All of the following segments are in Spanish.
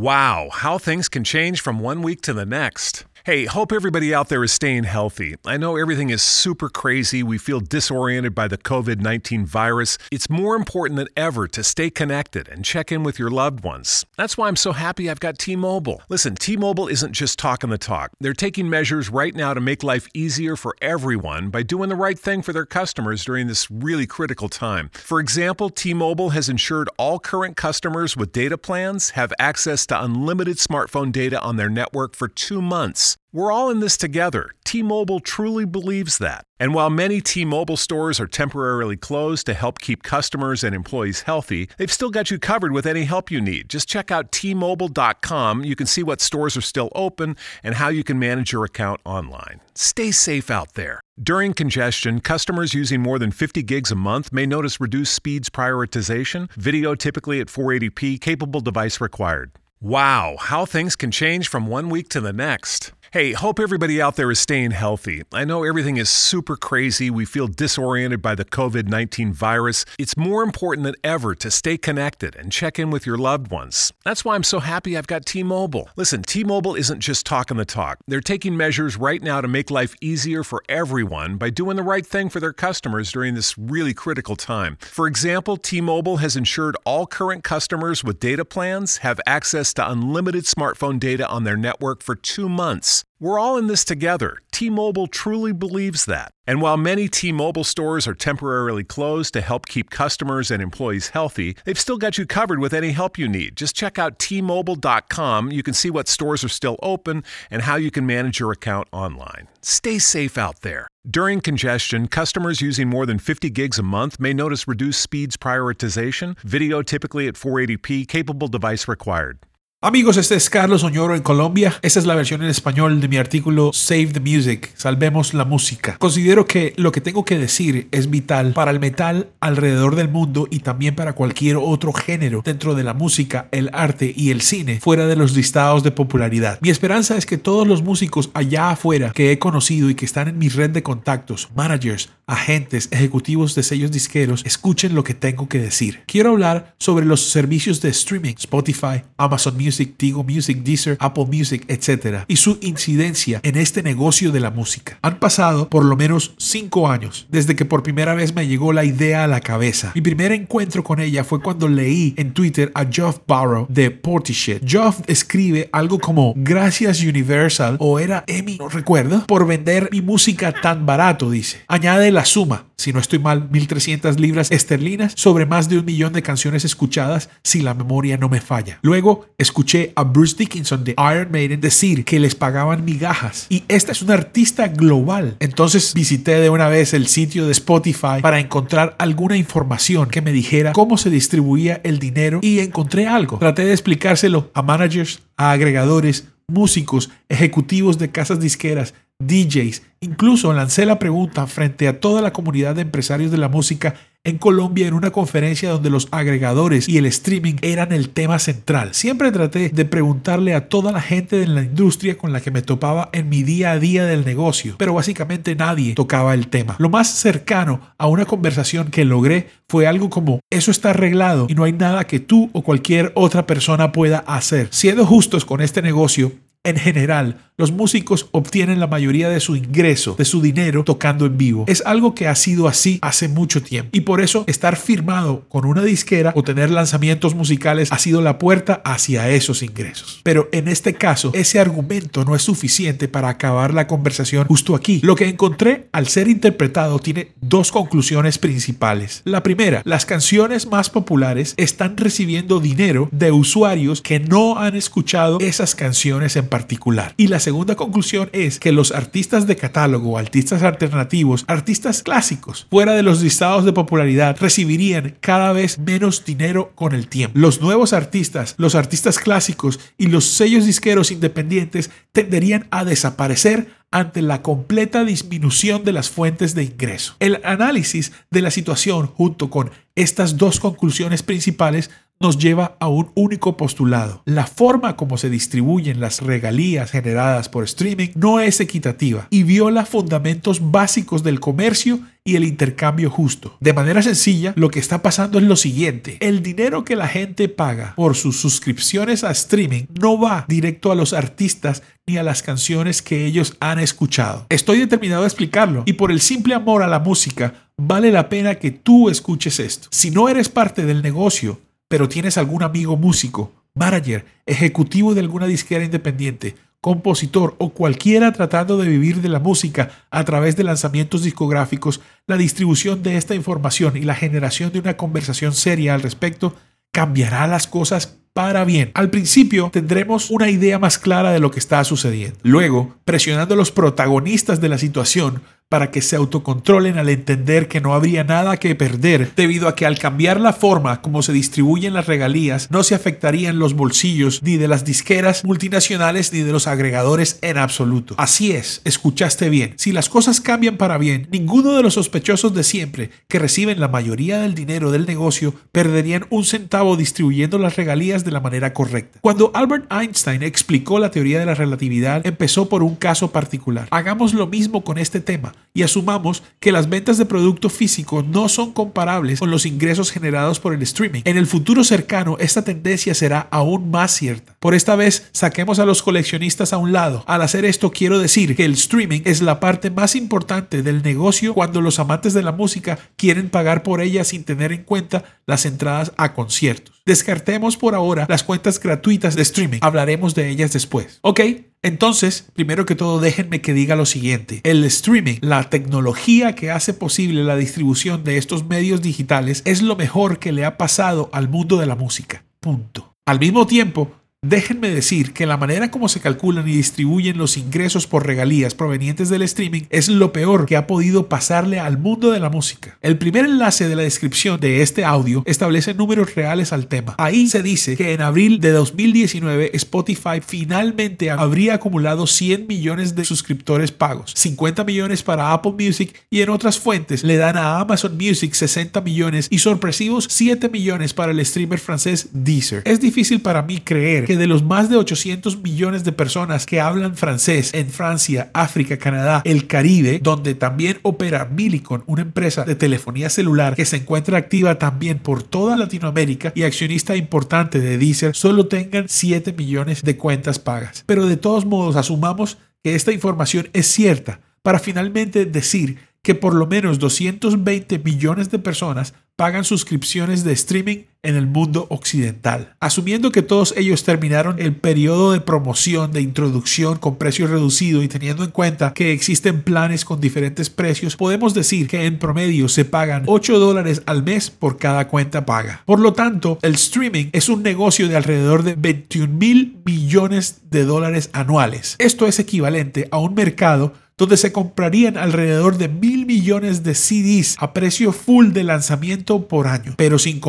Wow, how things can change from one week to the next. Hey, hope everybody out there is staying healthy. I know everything is super crazy. We feel disoriented by the COVID 19 virus. It's more important than ever to stay connected and check in with your loved ones. That's why I'm so happy I've got T Mobile. Listen, T Mobile isn't just talking the talk, they're taking measures right now to make life easier for everyone by doing the right thing for their customers during this really critical time. For example, T Mobile has ensured all current customers with data plans have access to unlimited smartphone data on their network for two months. We're all in this together. T Mobile truly believes that. And while many T Mobile stores are temporarily closed to help keep customers and employees healthy, they've still got you covered with any help you need. Just check out T-Mobile.com. You can see what stores are still open and how you can manage your account online. Stay safe out there. During congestion, customers using more than 50 gigs a month may notice reduced speeds prioritization, video typically at 480p, capable device required. Wow, how things can change from one week to the next. Hey, hope everybody out there is staying healthy. I know everything is super crazy. We feel disoriented by the COVID 19 virus. It's more important than ever to stay connected and check in with your loved ones. That's why I'm so happy I've got T Mobile. Listen, T Mobile isn't just talking the talk, they're taking measures right now to make life easier for everyone by doing the right thing for their customers during this really critical time. For example, T Mobile has ensured all current customers with data plans have access to unlimited smartphone data on their network for two months. We're all in this together. T Mobile truly believes that. And while many T Mobile stores are temporarily closed to help keep customers and employees healthy, they've still got you covered with any help you need. Just check out T-Mobile.com. You can see what stores are still open and how you can manage your account online. Stay safe out there. During congestion, customers using more than 50 gigs a month may notice reduced speeds prioritization, video typically at 480p, capable device required. Amigos, este es Carlos Oñoro en Colombia. Esta es la versión en español de mi artículo Save the Music, Salvemos la Música. Considero que lo que tengo que decir es vital para el metal alrededor del mundo y también para cualquier otro género dentro de la música, el arte y el cine fuera de los listados de popularidad. Mi esperanza es que todos los músicos allá afuera que he conocido y que están en mi red de contactos, managers, agentes, ejecutivos de sellos disqueros, escuchen lo que tengo que decir. Quiero hablar sobre los servicios de streaming, Spotify, Amazon Music, Music, Tigo Music, Deezer, Apple Music, etc. y su incidencia en este negocio de la música. Han pasado por lo menos cinco años desde que por primera vez me llegó la idea a la cabeza. Mi primer encuentro con ella fue cuando leí en Twitter a Geoff Barrow de Portishead. Geoff escribe algo como gracias Universal o era Emmy, no recuerdo, por vender mi música tan barato, dice. Añade la suma si no estoy mal, 1.300 libras esterlinas sobre más de un millón de canciones escuchadas si la memoria no me falla. Luego escuché a Bruce Dickinson de Iron Maiden decir que les pagaban migajas y esta es una artista global. Entonces visité de una vez el sitio de Spotify para encontrar alguna información que me dijera cómo se distribuía el dinero y encontré algo. Traté de explicárselo a managers, a agregadores, músicos, ejecutivos de casas disqueras, DJs. Incluso lancé la pregunta frente a toda la comunidad de empresarios de la música en Colombia en una conferencia donde los agregadores y el streaming eran el tema central. Siempre traté de preguntarle a toda la gente de la industria con la que me topaba en mi día a día del negocio, pero básicamente nadie tocaba el tema. Lo más cercano a una conversación que logré fue algo como eso está arreglado y no hay nada que tú o cualquier otra persona pueda hacer. Siendo justos con este negocio, en general, los músicos obtienen la mayoría de su ingreso, de su dinero, tocando en vivo. Es algo que ha sido así hace mucho tiempo. Y por eso estar firmado con una disquera o tener lanzamientos musicales ha sido la puerta hacia esos ingresos. Pero en este caso, ese argumento no es suficiente para acabar la conversación justo aquí. Lo que encontré al ser interpretado tiene dos conclusiones principales. La primera, las canciones más populares están recibiendo dinero de usuarios que no han escuchado esas canciones en particular. Y la segunda conclusión es que los artistas de catálogo, artistas alternativos, artistas clásicos, fuera de los listados de popularidad, recibirían cada vez menos dinero con el tiempo. Los nuevos artistas, los artistas clásicos y los sellos disqueros independientes tenderían a desaparecer ante la completa disminución de las fuentes de ingreso. El análisis de la situación junto con estas dos conclusiones principales nos lleva a un único postulado. La forma como se distribuyen las regalías generadas por streaming no es equitativa y viola fundamentos básicos del comercio y el intercambio justo. De manera sencilla, lo que está pasando es lo siguiente. El dinero que la gente paga por sus suscripciones a streaming no va directo a los artistas ni a las canciones que ellos han escuchado. Estoy determinado a explicarlo y por el simple amor a la música, vale la pena que tú escuches esto. Si no eres parte del negocio, pero tienes algún amigo músico, manager, ejecutivo de alguna disquera independiente, compositor o cualquiera tratando de vivir de la música a través de lanzamientos discográficos, la distribución de esta información y la generación de una conversación seria al respecto cambiará las cosas para bien. Al principio tendremos una idea más clara de lo que está sucediendo. Luego, presionando a los protagonistas de la situación, para que se autocontrolen al entender que no habría nada que perder, debido a que al cambiar la forma como se distribuyen las regalías, no se afectarían los bolsillos ni de las disqueras multinacionales ni de los agregadores en absoluto. Así es, escuchaste bien. Si las cosas cambian para bien, ninguno de los sospechosos de siempre, que reciben la mayoría del dinero del negocio, perderían un centavo distribuyendo las regalías de la manera correcta. Cuando Albert Einstein explicó la teoría de la relatividad, empezó por un caso particular. Hagamos lo mismo con este tema y asumamos que las ventas de producto físico no son comparables con los ingresos generados por el streaming. En el futuro cercano, esta tendencia será aún más cierta. Por esta vez, saquemos a los coleccionistas a un lado. Al hacer esto, quiero decir que el streaming es la parte más importante del negocio cuando los amantes de la música quieren pagar por ella sin tener en cuenta las entradas a conciertos. Descartemos por ahora las cuentas gratuitas de streaming. Hablaremos de ellas después. Ok, entonces, primero que todo, déjenme que diga lo siguiente. El streaming, la tecnología que hace posible la distribución de estos medios digitales, es lo mejor que le ha pasado al mundo de la música. Punto. Al mismo tiempo, Déjenme decir que la manera como se calculan y distribuyen los ingresos por regalías provenientes del streaming es lo peor que ha podido pasarle al mundo de la música. El primer enlace de la descripción de este audio establece números reales al tema. Ahí se dice que en abril de 2019 Spotify finalmente habría acumulado 100 millones de suscriptores pagos, 50 millones para Apple Music y en otras fuentes le dan a Amazon Music 60 millones y sorpresivos 7 millones para el streamer francés Deezer. Es difícil para mí creer de los más de 800 millones de personas que hablan francés en Francia, África, Canadá, el Caribe, donde también opera Millicom, una empresa de telefonía celular que se encuentra activa también por toda Latinoamérica y accionista importante de Deezer, solo tengan 7 millones de cuentas pagas. Pero de todos modos, asumamos que esta información es cierta para finalmente decir que por lo menos 220 millones de personas pagan suscripciones de streaming en el mundo occidental. Asumiendo que todos ellos terminaron el periodo de promoción de introducción con precio reducido y teniendo en cuenta que existen planes con diferentes precios, podemos decir que en promedio se pagan 8 dólares al mes por cada cuenta paga. Por lo tanto, el streaming es un negocio de alrededor de 21 mil millones de dólares anuales. Esto es equivalente a un mercado donde se comprarían alrededor de mil millones de CDs a precio full de lanzamiento por año, pero sin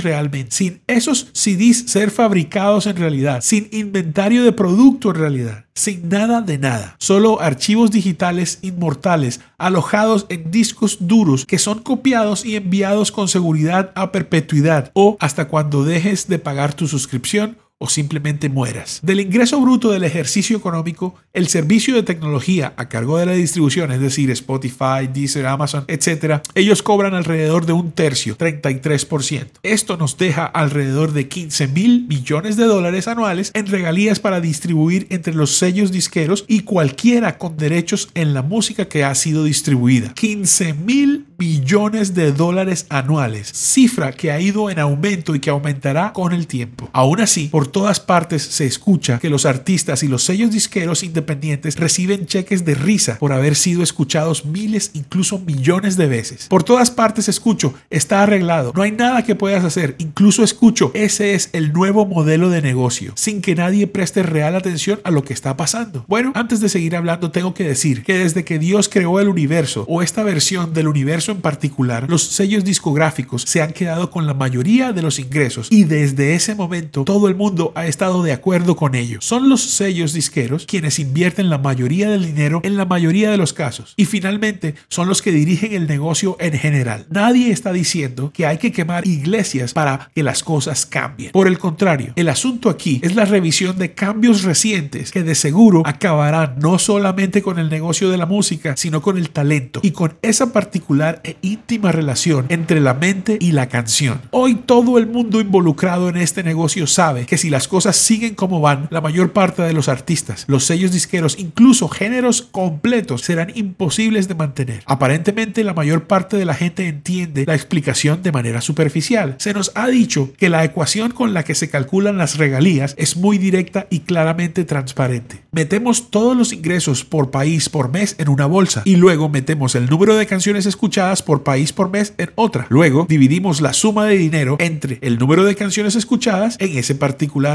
realmente, sin esos CDs ser fabricados en realidad, sin inventario de producto en realidad, sin nada de nada, solo archivos digitales inmortales alojados en discos duros que son copiados y enviados con seguridad a perpetuidad o hasta cuando dejes de pagar tu suscripción o simplemente mueras. Del ingreso bruto del ejercicio económico, el servicio de tecnología a cargo de la distribución, es decir, Spotify, Deezer, Amazon, etc., ellos cobran alrededor de un tercio, 33%. Esto nos deja alrededor de 15 mil millones de dólares anuales en regalías para distribuir entre los sellos disqueros y cualquiera con derechos en la música que ha sido distribuida. 15 mil billones de dólares anuales, cifra que ha ido en aumento y que aumentará con el tiempo. Aún así, por todas partes se escucha que los artistas y los sellos disqueros independientes reciben cheques de risa por haber sido escuchados miles, incluso millones de veces. Por todas partes escucho, está arreglado, no hay nada que puedas hacer, incluso escucho, ese es el nuevo modelo de negocio, sin que nadie preste real atención a lo que está pasando. Bueno, antes de seguir hablando, tengo que decir que desde que Dios creó el universo o esta versión del universo en particular, los sellos discográficos se han quedado con la mayoría de los ingresos y desde ese momento todo el mundo ha estado de acuerdo con ello. Son los sellos disqueros quienes invierten la mayoría del dinero en la mayoría de los casos y finalmente son los que dirigen el negocio en general. Nadie está diciendo que hay que quemar iglesias para que las cosas cambien. Por el contrario, el asunto aquí es la revisión de cambios recientes que de seguro acabarán no solamente con el negocio de la música, sino con el talento y con esa particular e íntima relación entre la mente y la canción. Hoy todo el mundo involucrado en este negocio sabe que si las cosas siguen como van, la mayor parte de los artistas, los sellos disqueros, incluso géneros completos serán imposibles de mantener. Aparentemente la mayor parte de la gente entiende la explicación de manera superficial. Se nos ha dicho que la ecuación con la que se calculan las regalías es muy directa y claramente transparente. Metemos todos los ingresos por país por mes en una bolsa y luego metemos el número de canciones escuchadas por país por mes en otra. Luego dividimos la suma de dinero entre el número de canciones escuchadas en ese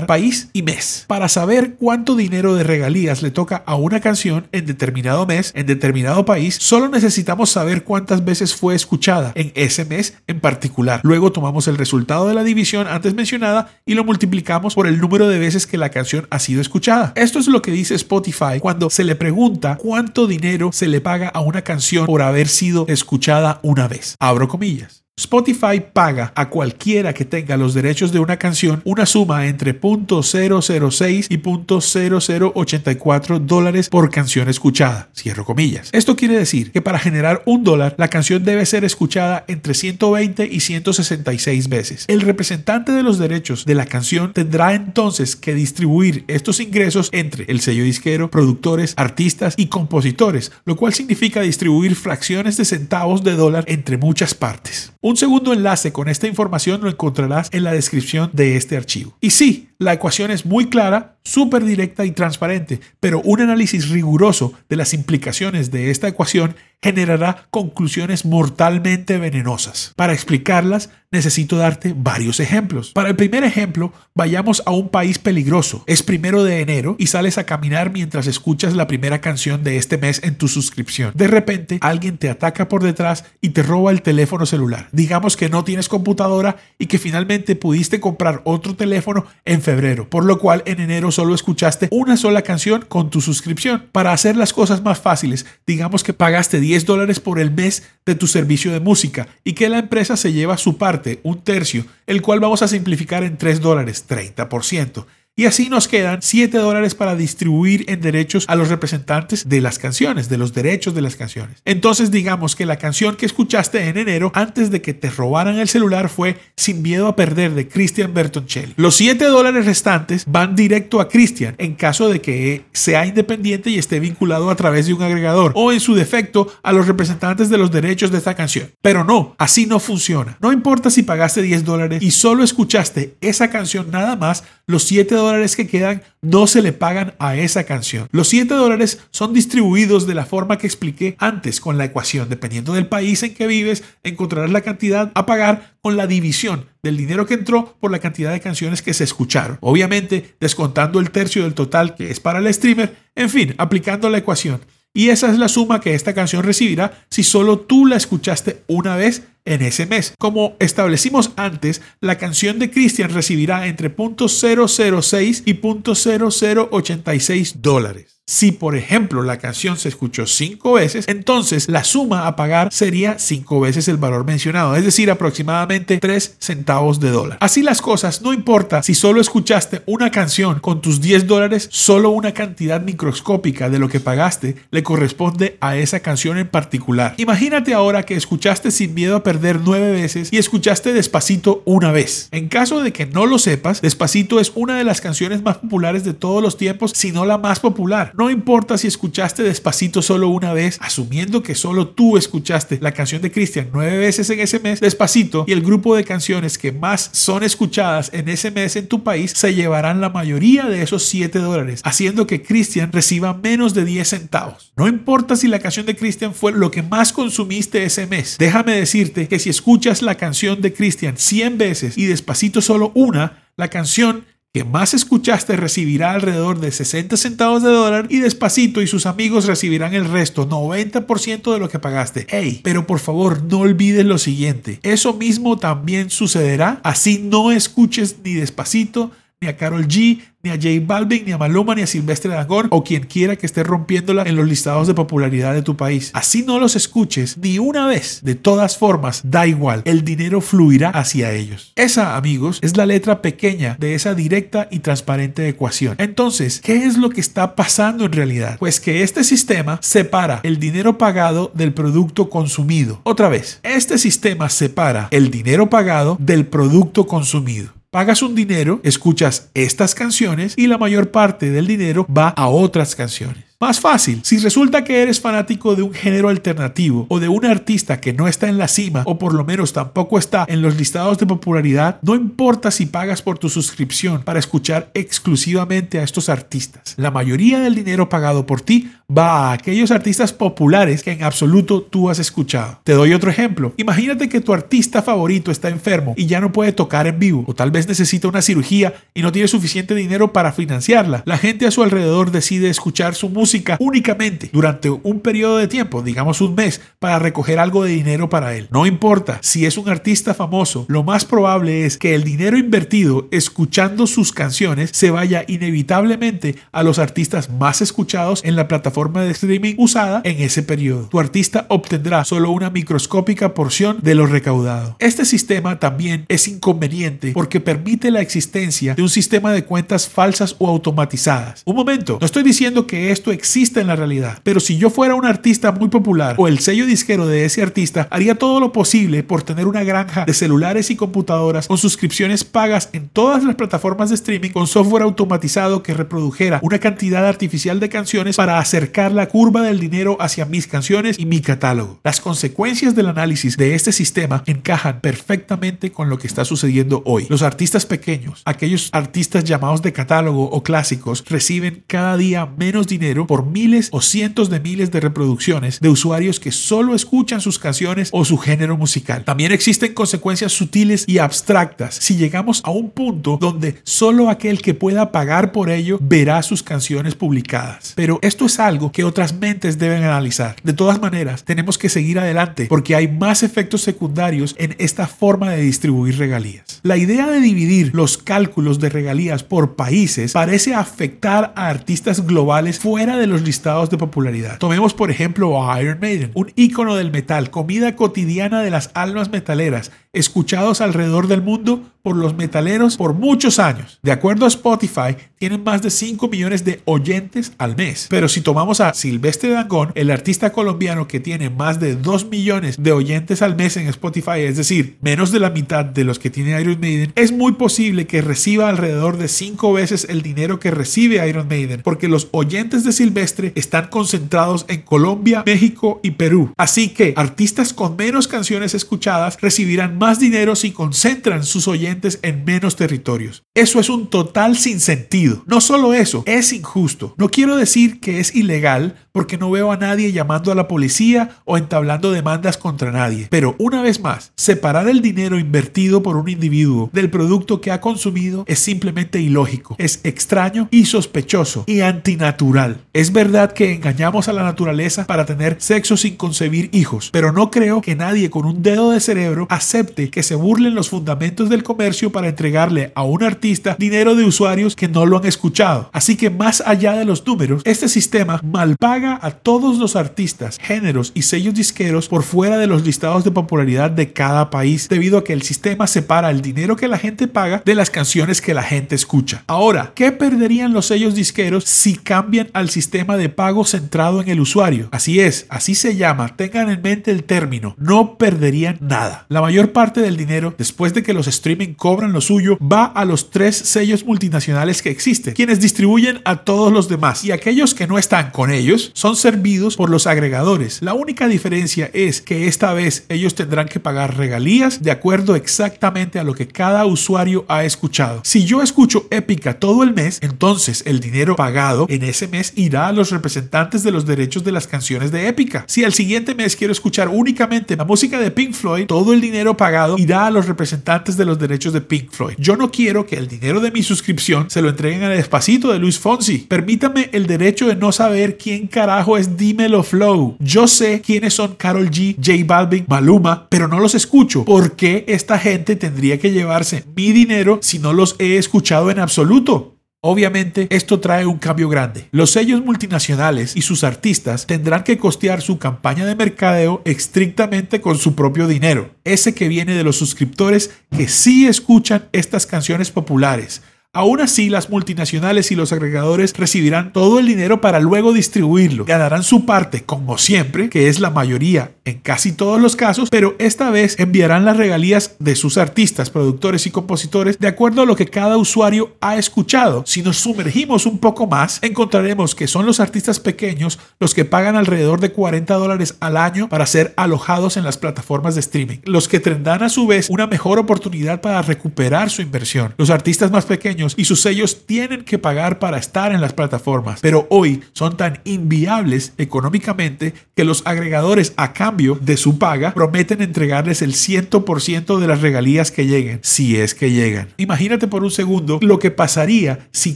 país y mes. Para saber cuánto dinero de regalías le toca a una canción en determinado mes, en determinado país, solo necesitamos saber cuántas veces fue escuchada en ese mes en particular. Luego tomamos el resultado de la división antes mencionada y lo multiplicamos por el número de veces que la canción ha sido escuchada. Esto es lo que dice Spotify cuando se le pregunta cuánto dinero se le paga a una canción por haber sido escuchada una vez. Abro comillas. Spotify paga a cualquiera que tenga los derechos de una canción una suma entre .006 y .0084 dólares por canción escuchada. Cierro comillas. Esto quiere decir que para generar un dólar, la canción debe ser escuchada entre 120 y 166 veces. El representante de los derechos de la canción tendrá entonces que distribuir estos ingresos entre el sello disquero, productores, artistas y compositores, lo cual significa distribuir fracciones de centavos de dólar entre muchas partes. Un segundo enlace con esta información lo encontrarás en la descripción de este archivo. Y sí, la ecuación es muy clara, súper directa y transparente, pero un análisis riguroso de las implicaciones de esta ecuación generará conclusiones mortalmente venenosas. Para explicarlas, necesito darte varios ejemplos. Para el primer ejemplo, vayamos a un país peligroso. Es primero de enero y sales a caminar mientras escuchas la primera canción de este mes en tu suscripción. De repente, alguien te ataca por detrás y te roba el teléfono celular. Digamos que no tienes computadora y que finalmente pudiste comprar otro teléfono en febrero, por lo cual en enero solo escuchaste una sola canción con tu suscripción. Para hacer las cosas más fáciles, digamos que pagaste 10 dólares por el mes de tu servicio de música y que la empresa se lleva su parte, un tercio, el cual vamos a simplificar en 3 dólares, 30%. Y así nos quedan 7 dólares para distribuir en derechos a los representantes de las canciones, de los derechos de las canciones. Entonces digamos que la canción que escuchaste en enero antes de que te robaran el celular fue Sin miedo a perder de Christian Bertoncelli. Los 7 dólares restantes van directo a Christian en caso de que sea independiente y esté vinculado a través de un agregador o en su defecto a los representantes de los derechos de esta canción. Pero no, así no funciona. No importa si pagaste 10 dólares y solo escuchaste esa canción nada más, los 7 dólares dólares que quedan no se le pagan a esa canción. Los 7 dólares son distribuidos de la forma que expliqué antes con la ecuación. Dependiendo del país en que vives, encontrarás la cantidad a pagar con la división del dinero que entró por la cantidad de canciones que se escucharon. Obviamente, descontando el tercio del total que es para el streamer, en fin, aplicando la ecuación. Y esa es la suma que esta canción recibirá si solo tú la escuchaste una vez en ese mes. Como establecimos antes, la canción de Christian recibirá entre .006 y .0086 dólares. Si, por ejemplo, la canción se escuchó cinco veces, entonces la suma a pagar sería cinco veces el valor mencionado, es decir, aproximadamente 3 centavos de dólar. Así las cosas, no importa si solo escuchaste una canción con tus 10 dólares, solo una cantidad microscópica de lo que pagaste le corresponde a esa canción en particular. Imagínate ahora que escuchaste sin miedo a perder nueve veces y escuchaste despacito una vez. En caso de que no lo sepas, despacito es una de las canciones más populares de todos los tiempos, si no la más popular. No importa si escuchaste despacito solo una vez, asumiendo que solo tú escuchaste la canción de Christian nueve veces en ese mes, despacito, y el grupo de canciones que más son escuchadas en ese mes en tu país se llevarán la mayoría de esos 7 dólares, haciendo que Christian reciba menos de 10 centavos. No importa si la canción de Christian fue lo que más consumiste ese mes, déjame decirte que si escuchas la canción de Christian 100 veces y despacito solo una, la canción que más escuchaste recibirá alrededor de 60 centavos de dólar y Despacito y sus amigos recibirán el resto, 90% de lo que pagaste. Hey, pero por favor no olvides lo siguiente, eso mismo también sucederá, así no escuches ni Despacito, ni a Carol G, ni a J Balvin, ni a Maluma, ni a Silvestre Dangond o quien quiera que esté rompiéndola en los listados de popularidad de tu país. Así no los escuches ni una vez. De todas formas, da igual, el dinero fluirá hacia ellos. Esa, amigos, es la letra pequeña de esa directa y transparente ecuación. Entonces, ¿qué es lo que está pasando en realidad? Pues que este sistema separa el dinero pagado del producto consumido. Otra vez, este sistema separa el dinero pagado del producto consumido. Pagas un dinero, escuchas estas canciones y la mayor parte del dinero va a otras canciones. Más fácil, si resulta que eres fanático de un género alternativo o de un artista que no está en la cima o por lo menos tampoco está en los listados de popularidad, no importa si pagas por tu suscripción para escuchar exclusivamente a estos artistas. La mayoría del dinero pagado por ti va a aquellos artistas populares que en absoluto tú has escuchado. Te doy otro ejemplo. Imagínate que tu artista favorito está enfermo y ya no puede tocar en vivo o tal vez necesita una cirugía y no tiene suficiente dinero para financiarla. La gente a su alrededor decide escuchar su música únicamente durante un periodo de tiempo, digamos un mes, para recoger algo de dinero para él. No importa si es un artista famoso, lo más probable es que el dinero invertido escuchando sus canciones se vaya inevitablemente a los artistas más escuchados en la plataforma de streaming usada en ese periodo. Tu artista obtendrá solo una microscópica porción de lo recaudado. Este sistema también es inconveniente porque permite la existencia de un sistema de cuentas falsas o automatizadas. Un momento, no estoy diciendo que esto existe en la realidad. Pero si yo fuera un artista muy popular o el sello disquero de ese artista, haría todo lo posible por tener una granja de celulares y computadoras con suscripciones pagas en todas las plataformas de streaming con software automatizado que reprodujera una cantidad artificial de canciones para acercar la curva del dinero hacia mis canciones y mi catálogo. Las consecuencias del análisis de este sistema encajan perfectamente con lo que está sucediendo hoy. Los artistas pequeños, aquellos artistas llamados de catálogo o clásicos, reciben cada día menos dinero por miles o cientos de miles de reproducciones de usuarios que solo escuchan sus canciones o su género musical. También existen consecuencias sutiles y abstractas si llegamos a un punto donde solo aquel que pueda pagar por ello verá sus canciones publicadas. Pero esto es algo que otras mentes deben analizar. De todas maneras, tenemos que seguir adelante porque hay más efectos secundarios en esta forma de distribuir regalías. La idea de dividir los cálculos de regalías por países parece afectar a artistas globales fuera de los listados de popularidad. Tomemos por ejemplo a Iron Maiden, un ícono del metal, comida cotidiana de las almas metaleras, escuchados alrededor del mundo por los metaleros por muchos años. De acuerdo a Spotify, tienen más de 5 millones de oyentes al mes. Pero si tomamos a Silvestre Dangón, el artista colombiano que tiene más de 2 millones de oyentes al mes en Spotify, es decir, menos de la mitad de los que tiene Iron Maiden, es muy posible que reciba alrededor de 5 veces el dinero que recibe Iron Maiden, porque los oyentes de Silvestre están concentrados en Colombia, México y Perú. Así que artistas con menos canciones escuchadas recibirán más dinero si concentran sus oyentes en menos territorios. Eso es un total sinsentido. No solo eso, es injusto. No quiero decir que es ilegal porque no veo a nadie llamando a la policía o entablando demandas contra nadie. Pero una vez más, separar el dinero invertido por un individuo del producto que ha consumido es simplemente ilógico, es extraño y sospechoso y antinatural. Es verdad que engañamos a la naturaleza para tener sexo sin concebir hijos, pero no creo que nadie con un dedo de cerebro acepte que se burlen los fundamentos del comercio para entregarle a un artista dinero de usuarios que no lo han escuchado. Así que más allá de los números, este sistema malpaga a todos los artistas, géneros y sellos disqueros por fuera de los listados de popularidad de cada país, debido a que el sistema separa el dinero que la gente paga de las canciones que la gente escucha. Ahora, ¿qué perderían los sellos disqueros si cambian al sistema de pago centrado en el usuario? Así es, así se llama, tengan en mente el término, no perderían nada. La mayor parte del dinero, después de que los streaming cobran lo suyo, va a los tres sellos multinacionales que existen, quienes distribuyen a todos los demás y aquellos que no están con ellos son servidos por los agregadores. La única diferencia es que esta vez ellos tendrán que pagar regalías de acuerdo exactamente a lo que cada usuario ha escuchado. Si yo escucho Épica todo el mes, entonces el dinero pagado en ese mes irá a los representantes de los derechos de las canciones de Épica. Si el siguiente mes quiero escuchar únicamente la música de Pink Floyd, todo el dinero pagado irá a los representantes de los derechos de Pink Floyd. Yo no quiero que el dinero de mi suscripción se lo entreguen al despacito de Luis Fonsi. Permítame el derecho de no saber quién carajo es Dímelo Flow. Yo sé quiénes son Carol G, J Balvin, Maluma, pero no los escucho. ¿Por qué esta gente tendría que llevarse mi dinero si no los he escuchado en absoluto? Obviamente, esto trae un cambio grande. Los sellos multinacionales y sus artistas tendrán que costear su campaña de mercadeo estrictamente con su propio dinero, ese que viene de los suscriptores que sí escuchan estas canciones populares Aún así, las multinacionales y los agregadores recibirán todo el dinero para luego distribuirlo. Ganarán su parte, como siempre, que es la mayoría en casi todos los casos, pero esta vez enviarán las regalías de sus artistas, productores y compositores de acuerdo a lo que cada usuario ha escuchado. Si nos sumergimos un poco más, encontraremos que son los artistas pequeños los que pagan alrededor de 40 dólares al año para ser alojados en las plataformas de streaming, los que tendrán a su vez una mejor oportunidad para recuperar su inversión. Los artistas más pequeños y sus sellos tienen que pagar para estar en las plataformas, pero hoy son tan inviables económicamente que los agregadores a cambio de su paga prometen entregarles el 100% de las regalías que lleguen, si es que llegan. Imagínate por un segundo lo que pasaría si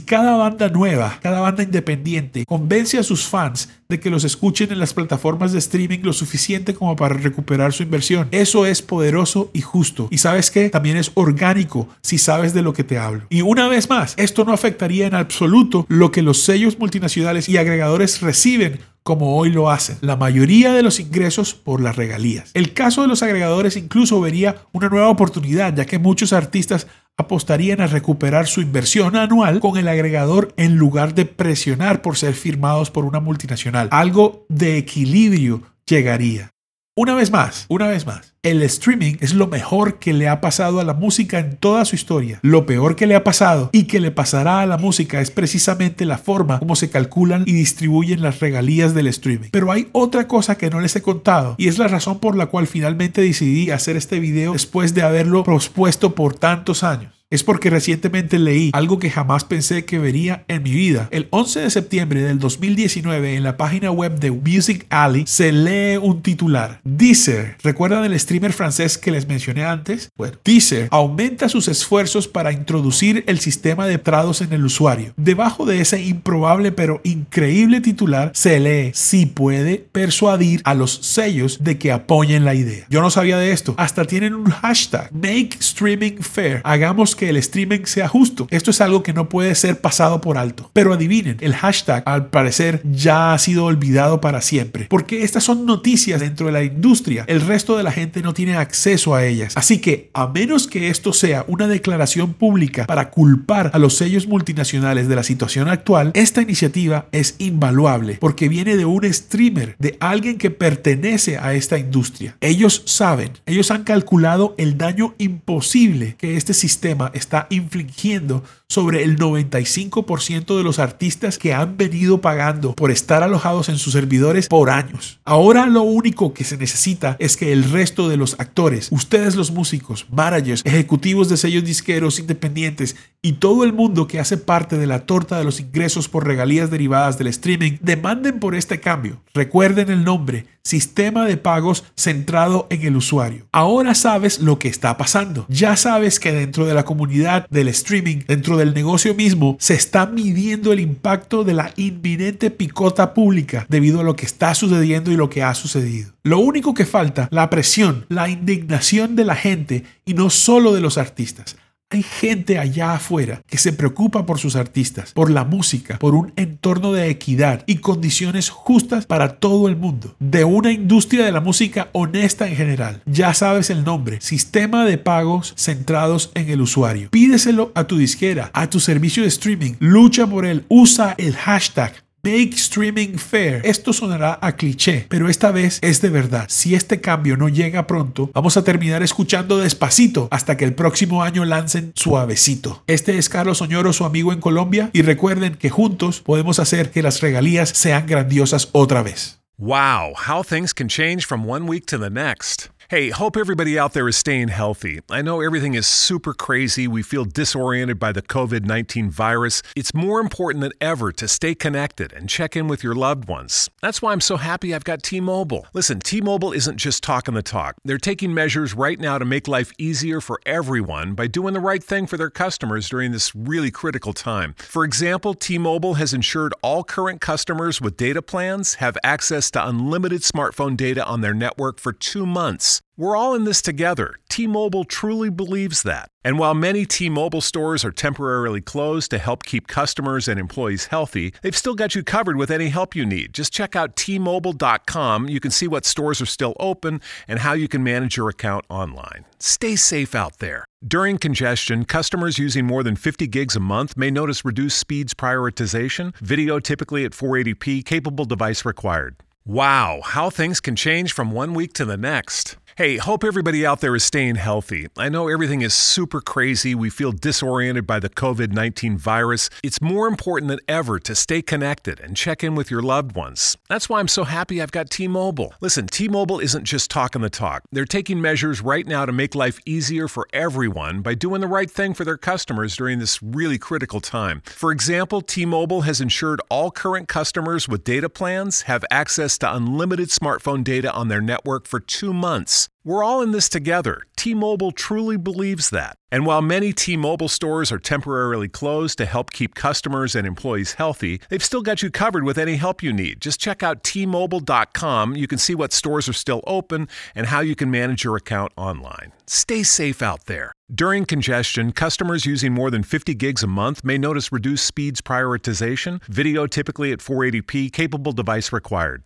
cada banda nueva, cada banda independiente convence a sus fans de que los escuchen en las plataformas de streaming lo suficiente como para recuperar su inversión. Eso es poderoso y justo. Y sabes que también es orgánico si sabes de lo que te hablo. Y una vez más, esto no afectaría en absoluto lo que los sellos multinacionales y agregadores reciben como hoy lo hacen, la mayoría de los ingresos por las regalías. El caso de los agregadores incluso vería una nueva oportunidad, ya que muchos artistas apostarían a recuperar su inversión anual con el agregador en lugar de presionar por ser firmados por una multinacional. Algo de equilibrio llegaría. Una vez más, una vez más, el streaming es lo mejor que le ha pasado a la música en toda su historia. Lo peor que le ha pasado y que le pasará a la música es precisamente la forma como se calculan y distribuyen las regalías del streaming. Pero hay otra cosa que no les he contado y es la razón por la cual finalmente decidí hacer este video después de haberlo propuesto por tantos años es porque recientemente leí algo que jamás pensé que vería en mi vida. El 11 de septiembre del 2019 en la página web de Music Alley se lee un titular. Deezer, ¿recuerdan el streamer francés que les mencioné antes? Bueno, Deezer aumenta sus esfuerzos para introducir el sistema de trados en el usuario. Debajo de ese improbable pero increíble titular se lee si puede persuadir a los sellos de que apoyen la idea. Yo no sabía de esto. Hasta tienen un hashtag, Make Streaming Fair. Hagamos que el streaming sea justo. Esto es algo que no puede ser pasado por alto. Pero adivinen, el hashtag al parecer ya ha sido olvidado para siempre. Porque estas son noticias dentro de la industria. El resto de la gente no tiene acceso a ellas. Así que, a menos que esto sea una declaración pública para culpar a los sellos multinacionales de la situación actual, esta iniciativa es invaluable porque viene de un streamer, de alguien que pertenece a esta industria. Ellos saben, ellos han calculado el daño imposible que este sistema está infligiendo sobre el 95% de los artistas que han venido pagando por estar alojados en sus servidores por años. Ahora lo único que se necesita es que el resto de los actores, ustedes los músicos, managers, ejecutivos de sellos disqueros independientes y todo el mundo que hace parte de la torta de los ingresos por regalías derivadas del streaming, demanden por este cambio. Recuerden el nombre, sistema de pagos centrado en el usuario. Ahora sabes lo que está pasando. Ya sabes que dentro de la comunidad del streaming, dentro del negocio mismo, se está midiendo el impacto de la inminente picota pública debido a lo que está sucediendo y lo que ha sucedido. Lo único que falta, la presión, la indignación de la gente y no solo de los artistas. Hay gente allá afuera que se preocupa por sus artistas, por la música, por un entorno de equidad y condiciones justas para todo el mundo. De una industria de la música honesta en general. Ya sabes el nombre, sistema de pagos centrados en el usuario. Pídeselo a tu disquera, a tu servicio de streaming. Lucha por él. Usa el hashtag Make Streaming Fair. Esto sonará a cliché, pero esta vez es de verdad. Si este cambio no llega pronto, vamos a terminar escuchando despacito hasta que el próximo año lancen suavecito. Este es Carlos Oñoro, su amigo en Colombia, y recuerden que juntos podemos hacer que las regalías sean grandiosas otra vez. Wow, how things can change from one week to the next. Hey, hope everybody out there is staying healthy. I know everything is super crazy. We feel disoriented by the COVID 19 virus. It's more important than ever to stay connected and check in with your loved ones. That's why I'm so happy I've got T Mobile. Listen, T Mobile isn't just talking the talk, they're taking measures right now to make life easier for everyone by doing the right thing for their customers during this really critical time. For example, T Mobile has ensured all current customers with data plans have access to unlimited smartphone data on their network for two months. We're all in this together. T Mobile truly believes that. And while many T Mobile stores are temporarily closed to help keep customers and employees healthy, they've still got you covered with any help you need. Just check out T-Mobile.com. You can see what stores are still open and how you can manage your account online. Stay safe out there. During congestion, customers using more than 50 gigs a month may notice reduced speeds prioritization, video typically at 480p, capable device required. Wow, how things can change from one week to the next. Hey, hope everybody out there is staying healthy. I know everything is super crazy. We feel disoriented by the COVID 19 virus. It's more important than ever to stay connected and check in with your loved ones. That's why I'm so happy I've got T Mobile. Listen, T Mobile isn't just talking the talk, they're taking measures right now to make life easier for everyone by doing the right thing for their customers during this really critical time. For example, T Mobile has ensured all current customers with data plans have access to unlimited smartphone data on their network for two months. We're all in this together. T Mobile truly believes that. And while many T Mobile stores are temporarily closed to help keep customers and employees healthy, they've still got you covered with any help you need. Just check out T-Mobile.com. You can see what stores are still open and how you can manage your account online. Stay safe out there. During congestion, customers using more than 50 gigs a month may notice reduced speeds prioritization, video typically at 480p, capable device required.